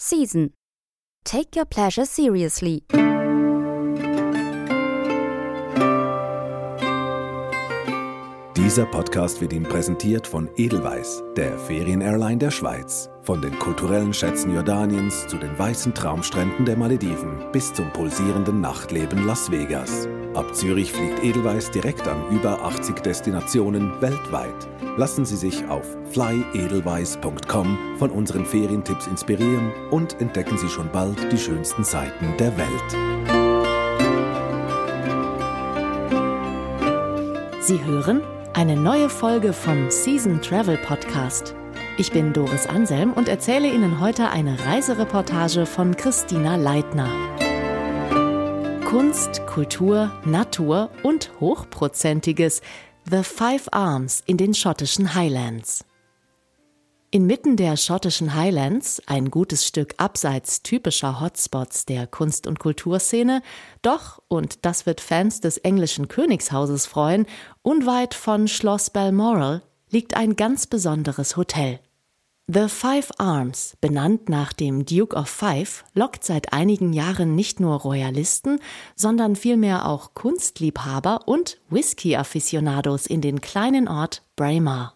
Season. Take your pleasure seriously. Dieser Podcast wird Ihnen präsentiert von Edelweiss, der Ferienairline der Schweiz. Von den kulturellen Schätzen Jordaniens zu den weißen Traumstränden der Malediven bis zum pulsierenden Nachtleben Las Vegas. Ab Zürich fliegt Edelweiss direkt an über 80 Destinationen weltweit. Lassen Sie sich auf flyedelweiss.com von unseren Ferientipps inspirieren und entdecken Sie schon bald die schönsten Seiten der Welt. Sie hören eine neue Folge vom Season Travel Podcast. Ich bin Doris Anselm und erzähle Ihnen heute eine Reisereportage von Christina Leitner. Kunst, Kultur, Natur und Hochprozentiges – The Five Arms in den schottischen Highlands. Inmitten der schottischen Highlands, ein gutes Stück abseits typischer Hotspots der Kunst- und Kulturszene, doch, und das wird Fans des englischen Königshauses freuen, unweit von Schloss Balmoral liegt ein ganz besonderes Hotel. The Five Arms, benannt nach dem Duke of Fife, lockt seit einigen Jahren nicht nur Royalisten, sondern vielmehr auch Kunstliebhaber und Whisky-Afficionados in den kleinen Ort Braemar.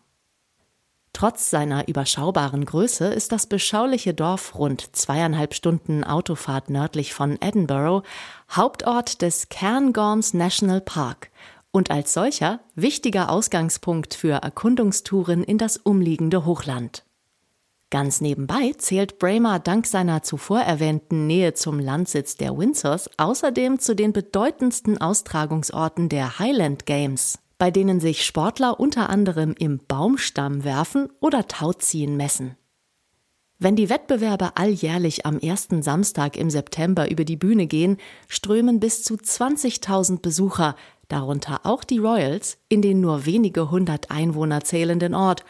Trotz seiner überschaubaren Größe ist das beschauliche Dorf rund zweieinhalb Stunden Autofahrt nördlich von Edinburgh Hauptort des Cairngorms National Park und als solcher wichtiger Ausgangspunkt für Erkundungstouren in das umliegende Hochland. Ganz nebenbei zählt Braemar dank seiner zuvor erwähnten Nähe zum Landsitz der Windsors außerdem zu den bedeutendsten Austragungsorten der Highland Games, bei denen sich Sportler unter anderem im Baumstamm werfen oder Tauziehen messen. Wenn die Wettbewerbe alljährlich am ersten Samstag im September über die Bühne gehen, strömen bis zu 20.000 Besucher, darunter auch die Royals, in den nur wenige hundert Einwohner zählenden Ort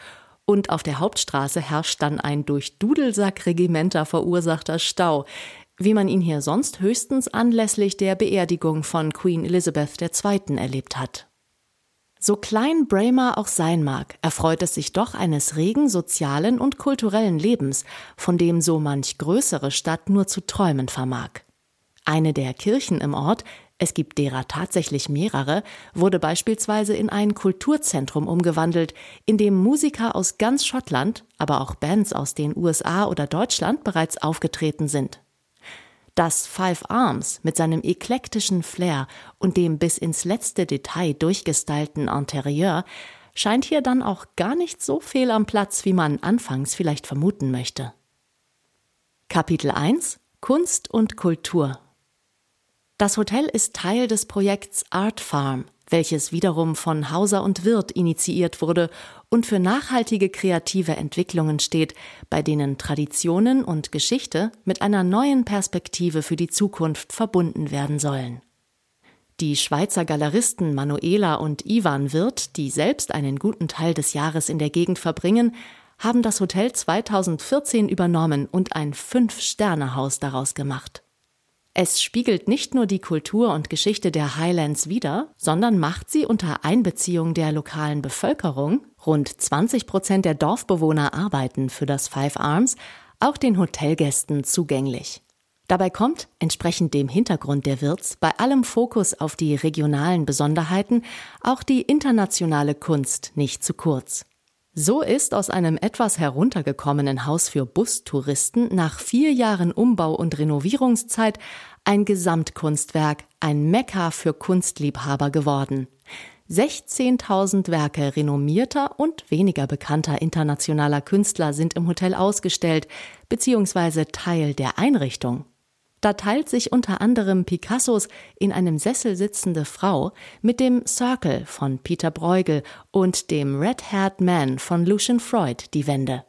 und auf der Hauptstraße herrscht dann ein durch Dudelsackregimenter verursachter Stau, wie man ihn hier sonst höchstens anlässlich der Beerdigung von Queen Elizabeth II. erlebt hat. So klein Braemar auch sein mag, erfreut es sich doch eines regen sozialen und kulturellen Lebens, von dem so manch größere Stadt nur zu träumen vermag. Eine der Kirchen im Ort es gibt derer tatsächlich mehrere, wurde beispielsweise in ein Kulturzentrum umgewandelt, in dem Musiker aus ganz Schottland, aber auch Bands aus den USA oder Deutschland bereits aufgetreten sind. Das Five Arms mit seinem eklektischen Flair und dem bis ins letzte Detail durchgestylten Interieur scheint hier dann auch gar nicht so fehl am Platz, wie man anfangs vielleicht vermuten möchte. Kapitel 1 Kunst und Kultur das Hotel ist Teil des Projekts Art Farm, welches wiederum von Hauser und Wirth initiiert wurde und für nachhaltige kreative Entwicklungen steht, bei denen Traditionen und Geschichte mit einer neuen Perspektive für die Zukunft verbunden werden sollen. Die Schweizer Galeristen Manuela und Ivan Wirth, die selbst einen guten Teil des Jahres in der Gegend verbringen, haben das Hotel 2014 übernommen und ein Fünf-Sterne-Haus daraus gemacht. Es spiegelt nicht nur die Kultur und Geschichte der Highlands wider, sondern macht sie unter Einbeziehung der lokalen Bevölkerung, rund 20 Prozent der Dorfbewohner arbeiten für das Five Arms, auch den Hotelgästen zugänglich. Dabei kommt, entsprechend dem Hintergrund der Wirts, bei allem Fokus auf die regionalen Besonderheiten auch die internationale Kunst nicht zu kurz. So ist aus einem etwas heruntergekommenen Haus für Bustouristen nach vier Jahren Umbau und Renovierungszeit ein Gesamtkunstwerk, ein Mekka für Kunstliebhaber geworden. 16.000 Werke renommierter und weniger bekannter internationaler Künstler sind im Hotel ausgestellt, beziehungsweise Teil der Einrichtung. Da teilt sich unter anderem Picassos in einem Sessel sitzende Frau mit dem Circle von Peter Bruegel und dem Red-Haired Man von Lucian Freud die Wände.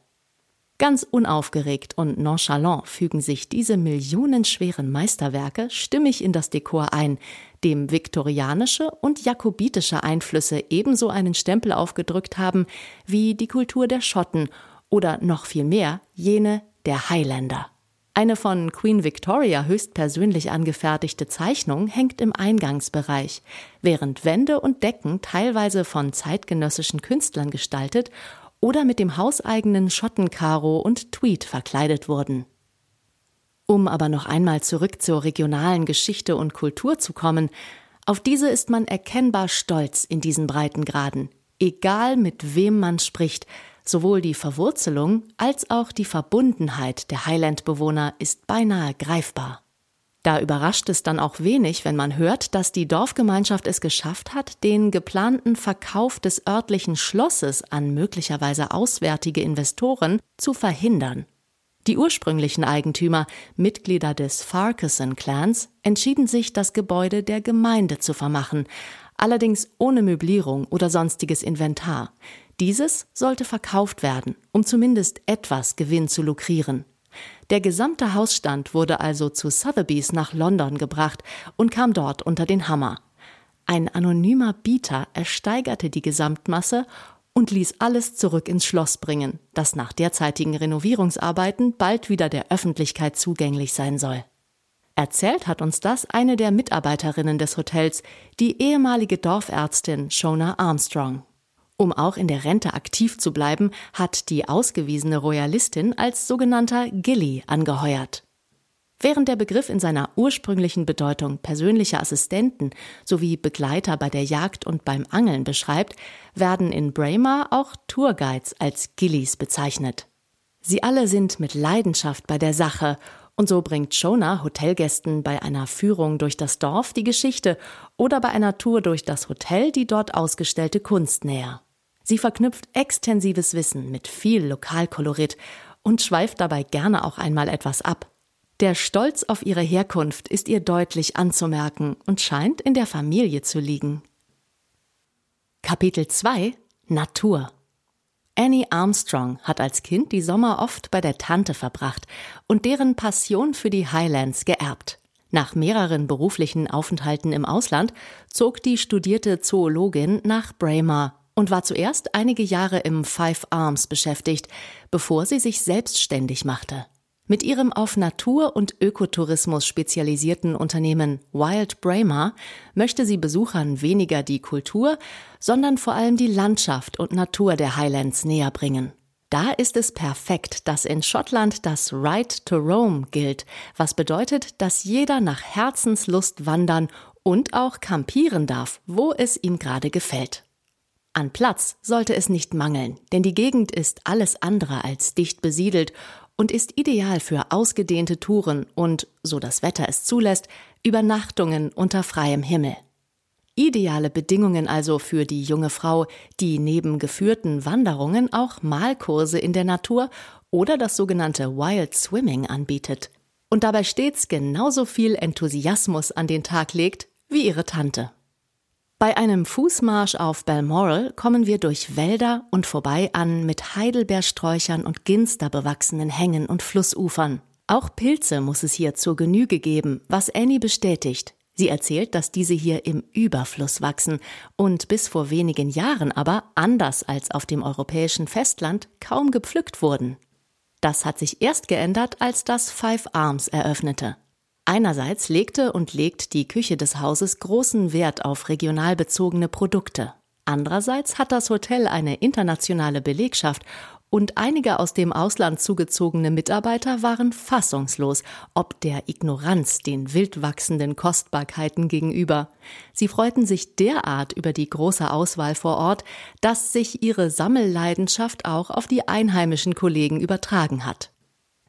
Ganz unaufgeregt und nonchalant fügen sich diese millionenschweren Meisterwerke stimmig in das Dekor ein, dem viktorianische und jakobitische Einflüsse ebenso einen Stempel aufgedrückt haben wie die Kultur der Schotten oder noch viel mehr jene der Highlander. Eine von Queen Victoria höchstpersönlich angefertigte Zeichnung hängt im Eingangsbereich, während Wände und Decken teilweise von zeitgenössischen Künstlern gestaltet oder mit dem hauseigenen Schottenkaro und Tweed verkleidet wurden. Um aber noch einmal zurück zur regionalen Geschichte und Kultur zu kommen, auf diese ist man erkennbar stolz in diesen Breitengraden, egal mit wem man spricht, sowohl die Verwurzelung als auch die Verbundenheit der Highland-Bewohner ist beinahe greifbar. Da überrascht es dann auch wenig, wenn man hört, dass die Dorfgemeinschaft es geschafft hat, den geplanten Verkauf des örtlichen Schlosses an möglicherweise auswärtige Investoren zu verhindern. Die ursprünglichen Eigentümer, Mitglieder des Farquharson-Clans, entschieden sich, das Gebäude der Gemeinde zu vermachen, allerdings ohne Möblierung oder sonstiges Inventar. Dieses sollte verkauft werden, um zumindest etwas Gewinn zu lukrieren. Der gesamte Hausstand wurde also zu Sotheby's nach London gebracht und kam dort unter den Hammer. Ein anonymer Bieter ersteigerte die Gesamtmasse und ließ alles zurück ins Schloss bringen, das nach derzeitigen Renovierungsarbeiten bald wieder der Öffentlichkeit zugänglich sein soll. Erzählt hat uns das eine der Mitarbeiterinnen des Hotels, die ehemalige Dorfärztin Shona Armstrong. Um auch in der Rente aktiv zu bleiben, hat die ausgewiesene Royalistin als sogenannter Gilly angeheuert. Während der Begriff in seiner ursprünglichen Bedeutung persönliche Assistenten sowie Begleiter bei der Jagd und beim Angeln beschreibt, werden in Braemar auch Tourguides als Gillies bezeichnet. Sie alle sind mit Leidenschaft bei der Sache und so bringt Shona Hotelgästen bei einer Führung durch das Dorf die Geschichte oder bei einer Tour durch das Hotel die dort ausgestellte Kunst näher. Sie verknüpft extensives Wissen mit viel Lokalkolorit und schweift dabei gerne auch einmal etwas ab. Der Stolz auf ihre Herkunft ist ihr deutlich anzumerken und scheint in der Familie zu liegen. Kapitel 2 Natur Annie Armstrong hat als Kind die Sommer oft bei der Tante verbracht und deren Passion für die Highlands geerbt. Nach mehreren beruflichen Aufenthalten im Ausland zog die studierte Zoologin nach Braemar und war zuerst einige Jahre im Five Arms beschäftigt, bevor sie sich selbstständig machte. Mit ihrem auf Natur- und Ökotourismus spezialisierten Unternehmen Wild Braemar möchte sie Besuchern weniger die Kultur, sondern vor allem die Landschaft und Natur der Highlands näher bringen. Da ist es perfekt, dass in Schottland das Right to Roam gilt, was bedeutet, dass jeder nach Herzenslust wandern und auch campieren darf, wo es ihm gerade gefällt. An Platz sollte es nicht mangeln, denn die Gegend ist alles andere als dicht besiedelt und ist ideal für ausgedehnte Touren und, so das Wetter es zulässt, Übernachtungen unter freiem Himmel. Ideale Bedingungen also für die junge Frau, die neben geführten Wanderungen auch Malkurse in der Natur oder das sogenannte Wild Swimming anbietet und dabei stets genauso viel Enthusiasmus an den Tag legt wie ihre Tante. Bei einem Fußmarsch auf Balmoral kommen wir durch Wälder und vorbei an mit Heidelbeersträuchern und Ginster bewachsenen Hängen und Flussufern. Auch Pilze muss es hier zur Genüge geben, was Annie bestätigt. Sie erzählt, dass diese hier im Überfluss wachsen und bis vor wenigen Jahren aber, anders als auf dem europäischen Festland, kaum gepflückt wurden. Das hat sich erst geändert, als das Five Arms eröffnete. Einerseits legte und legt die Küche des Hauses großen Wert auf regional bezogene Produkte. Andererseits hat das Hotel eine internationale Belegschaft und einige aus dem Ausland zugezogene Mitarbeiter waren fassungslos, ob der Ignoranz den wild wachsenden Kostbarkeiten gegenüber. Sie freuten sich derart über die große Auswahl vor Ort, dass sich ihre Sammelleidenschaft auch auf die einheimischen Kollegen übertragen hat.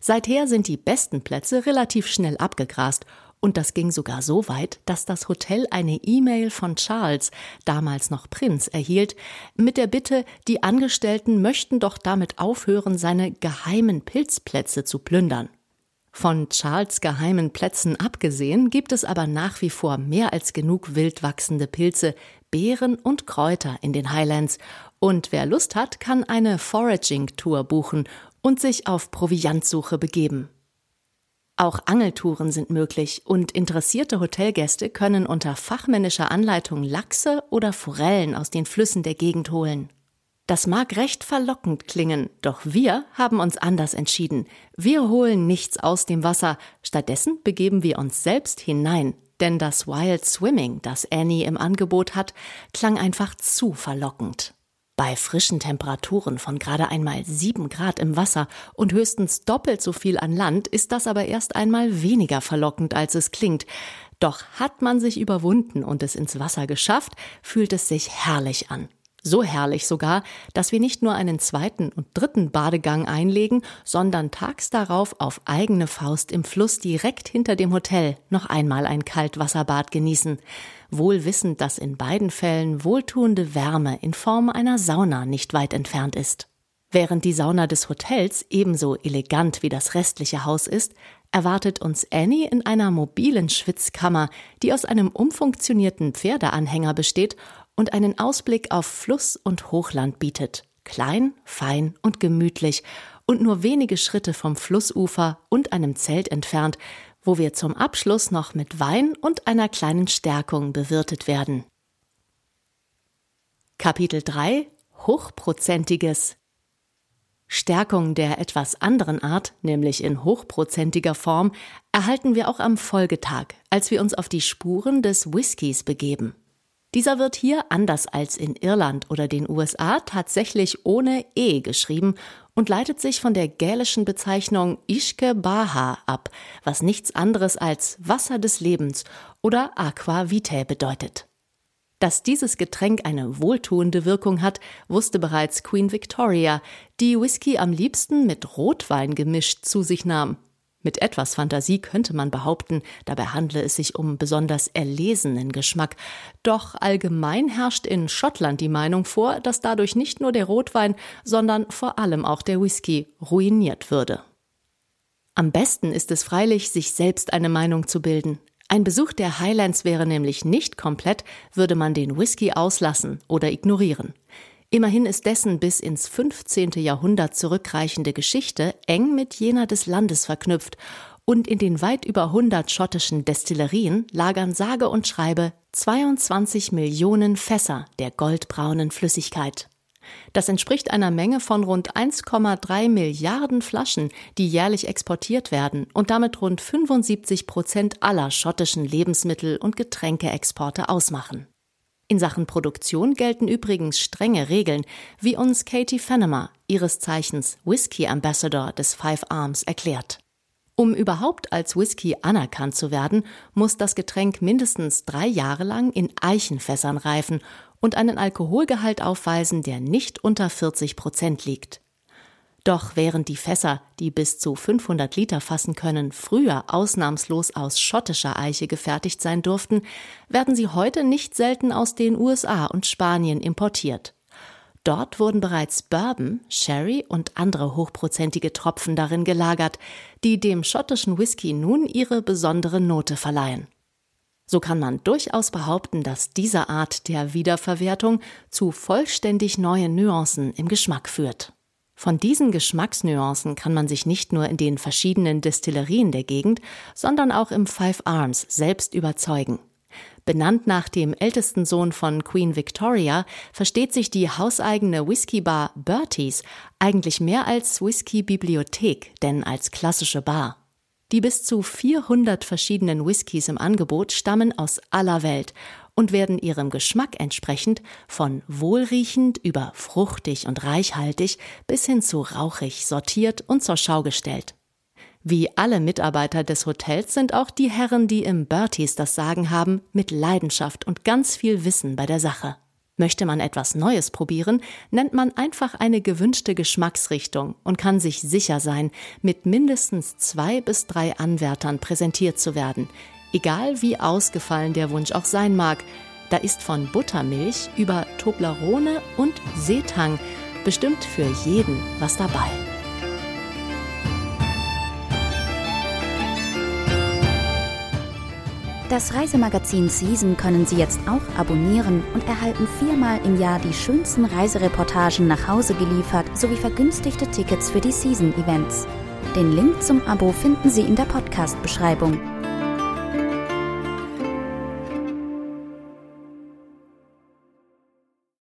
Seither sind die besten Plätze relativ schnell abgegrast und das ging sogar so weit, dass das Hotel eine E-Mail von Charles, damals noch Prinz, erhielt, mit der Bitte, die Angestellten möchten doch damit aufhören, seine geheimen Pilzplätze zu plündern. Von Charles geheimen Plätzen abgesehen gibt es aber nach wie vor mehr als genug wild wachsende Pilze, Beeren und Kräuter in den Highlands. Und wer Lust hat, kann eine Foraging-Tour buchen und sich auf Proviantsuche begeben. Auch Angeltouren sind möglich und interessierte Hotelgäste können unter fachmännischer Anleitung Lachse oder Forellen aus den Flüssen der Gegend holen. Das mag recht verlockend klingen, doch wir haben uns anders entschieden. Wir holen nichts aus dem Wasser, stattdessen begeben wir uns selbst hinein, denn das Wild Swimming, das Annie im Angebot hat, klang einfach zu verlockend. Bei frischen Temperaturen von gerade einmal sieben Grad im Wasser und höchstens doppelt so viel an Land ist das aber erst einmal weniger verlockend, als es klingt. Doch hat man sich überwunden und es ins Wasser geschafft, fühlt es sich herrlich an. So herrlich sogar, dass wir nicht nur einen zweiten und dritten Badegang einlegen, sondern tags darauf auf eigene Faust im Fluss direkt hinter dem Hotel noch einmal ein Kaltwasserbad genießen, wohl wissend, dass in beiden Fällen wohltuende Wärme in Form einer Sauna nicht weit entfernt ist. Während die Sauna des Hotels ebenso elegant wie das restliche Haus ist, erwartet uns Annie in einer mobilen Schwitzkammer, die aus einem umfunktionierten Pferdeanhänger besteht und einen Ausblick auf Fluss und Hochland bietet. Klein, fein und gemütlich und nur wenige Schritte vom Flussufer und einem Zelt entfernt, wo wir zum Abschluss noch mit Wein und einer kleinen Stärkung bewirtet werden. Kapitel 3 Hochprozentiges Stärkung der etwas anderen Art, nämlich in hochprozentiger Form, erhalten wir auch am Folgetag, als wir uns auf die Spuren des Whiskys begeben. Dieser wird hier anders als in Irland oder den USA tatsächlich ohne E geschrieben und leitet sich von der gälischen Bezeichnung Ishke Baha ab, was nichts anderes als Wasser des Lebens oder Aqua Vitae bedeutet. Dass dieses Getränk eine wohltuende Wirkung hat, wusste bereits Queen Victoria, die Whisky am liebsten mit Rotwein gemischt zu sich nahm. Mit etwas Fantasie könnte man behaupten, dabei handle es sich um besonders erlesenen Geschmack. Doch allgemein herrscht in Schottland die Meinung vor, dass dadurch nicht nur der Rotwein, sondern vor allem auch der Whisky ruiniert würde. Am besten ist es freilich, sich selbst eine Meinung zu bilden. Ein Besuch der Highlands wäre nämlich nicht komplett, würde man den Whisky auslassen oder ignorieren. Immerhin ist dessen bis ins 15. Jahrhundert zurückreichende Geschichte eng mit jener des Landes verknüpft und in den weit über 100 schottischen Destillerien lagern sage und schreibe 22 Millionen Fässer der goldbraunen Flüssigkeit. Das entspricht einer Menge von rund 1,3 Milliarden Flaschen, die jährlich exportiert werden und damit rund 75 Prozent aller schottischen Lebensmittel- und Getränkeexporte ausmachen. In Sachen Produktion gelten übrigens strenge Regeln, wie uns Katie Fennemer, ihres Zeichens Whisky Ambassador des Five Arms, erklärt. Um überhaupt als Whisky anerkannt zu werden, muss das Getränk mindestens drei Jahre lang in Eichenfässern reifen und einen Alkoholgehalt aufweisen, der nicht unter 40 Prozent liegt. Doch während die Fässer, die bis zu 500 Liter fassen können, früher ausnahmslos aus schottischer Eiche gefertigt sein durften, werden sie heute nicht selten aus den USA und Spanien importiert. Dort wurden bereits Bourbon, Sherry und andere hochprozentige Tropfen darin gelagert, die dem schottischen Whisky nun ihre besondere Note verleihen. So kann man durchaus behaupten, dass diese Art der Wiederverwertung zu vollständig neuen Nuancen im Geschmack führt. Von diesen Geschmacksnuancen kann man sich nicht nur in den verschiedenen Destillerien der Gegend, sondern auch im Five Arms selbst überzeugen. Benannt nach dem ältesten Sohn von Queen Victoria, versteht sich die hauseigene Whiskybar Bertie's eigentlich mehr als Whisky-Bibliothek, denn als klassische Bar. Die bis zu 400 verschiedenen Whiskys im Angebot stammen aus aller Welt und werden ihrem Geschmack entsprechend von wohlriechend über fruchtig und reichhaltig bis hin zu rauchig sortiert und zur Schau gestellt. Wie alle Mitarbeiter des Hotels sind auch die Herren, die im Berties das Sagen haben, mit Leidenschaft und ganz viel Wissen bei der Sache. Möchte man etwas Neues probieren, nennt man einfach eine gewünschte Geschmacksrichtung und kann sich sicher sein, mit mindestens zwei bis drei Anwärtern präsentiert zu werden, egal wie ausgefallen der Wunsch auch sein mag. Da ist von Buttermilch über Toblerone und Seetang bestimmt für jeden was dabei. Das Reisemagazin Season können Sie jetzt auch abonnieren und erhalten viermal im Jahr die schönsten Reisereportagen nach Hause geliefert sowie vergünstigte Tickets für die Season-Events. Den Link zum Abo finden Sie in der Podcast-Beschreibung.